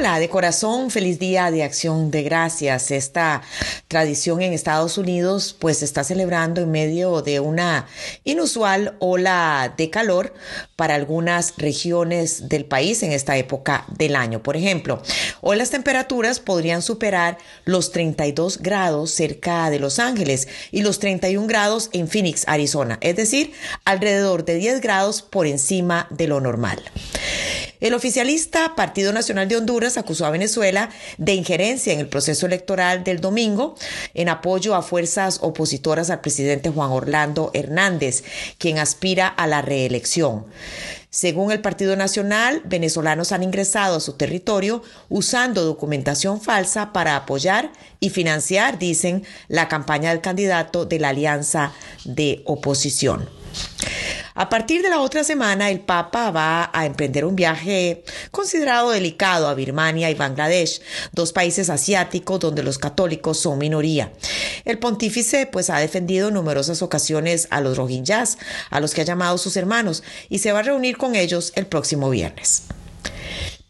Hola, de corazón, feliz día de acción de gracias. Esta tradición en Estados Unidos pues se está celebrando en medio de una inusual ola de calor para algunas regiones del país en esta época del año. Por ejemplo, hoy las temperaturas podrían superar los 32 grados cerca de Los Ángeles y los 31 grados en Phoenix, Arizona, es decir, alrededor de 10 grados por encima de lo normal. El oficialista Partido Nacional de Honduras acusó a Venezuela de injerencia en el proceso electoral del domingo en apoyo a fuerzas opositoras al presidente Juan Orlando Hernández, quien aspira a la reelección. Según el Partido Nacional, venezolanos han ingresado a su territorio usando documentación falsa para apoyar y financiar, dicen, la campaña del candidato de la alianza de oposición. A partir de la otra semana, el Papa va a emprender un viaje considerado delicado a Birmania y Bangladesh, dos países asiáticos donde los católicos son minoría. El pontífice pues ha defendido en numerosas ocasiones a los rohingyas, a los que ha llamado sus hermanos, y se va a reunir con ellos el próximo viernes.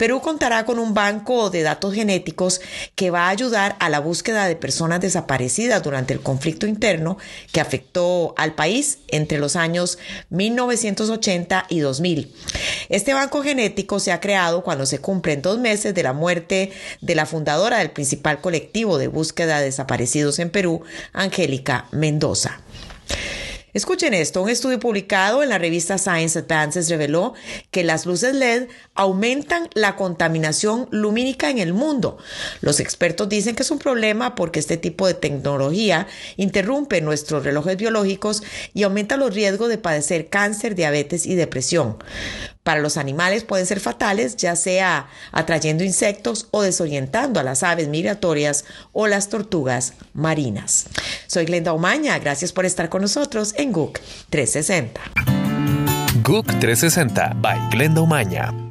Perú contará con un banco de datos genéticos que va a ayudar a la búsqueda de personas desaparecidas durante el conflicto interno que afectó al país entre los años 1980 y 2000. Este banco genético se ha creado cuando se cumplen dos meses de la muerte de la fundadora del principal colectivo de búsqueda de desaparecidos en Perú, Angélica Mendoza. Escuchen esto, un estudio publicado en la revista Science Advances reveló que las luces LED aumentan la contaminación lumínica en el mundo. Los expertos dicen que es un problema porque este tipo de tecnología interrumpe nuestros relojes biológicos y aumenta los riesgos de padecer cáncer, diabetes y depresión. Para los animales pueden ser fatales, ya sea atrayendo insectos o desorientando a las aves migratorias o las tortugas marinas. Soy Glenda Omaña, gracias por estar con nosotros en GUC 360. GUC 360 by Glenda Umaña.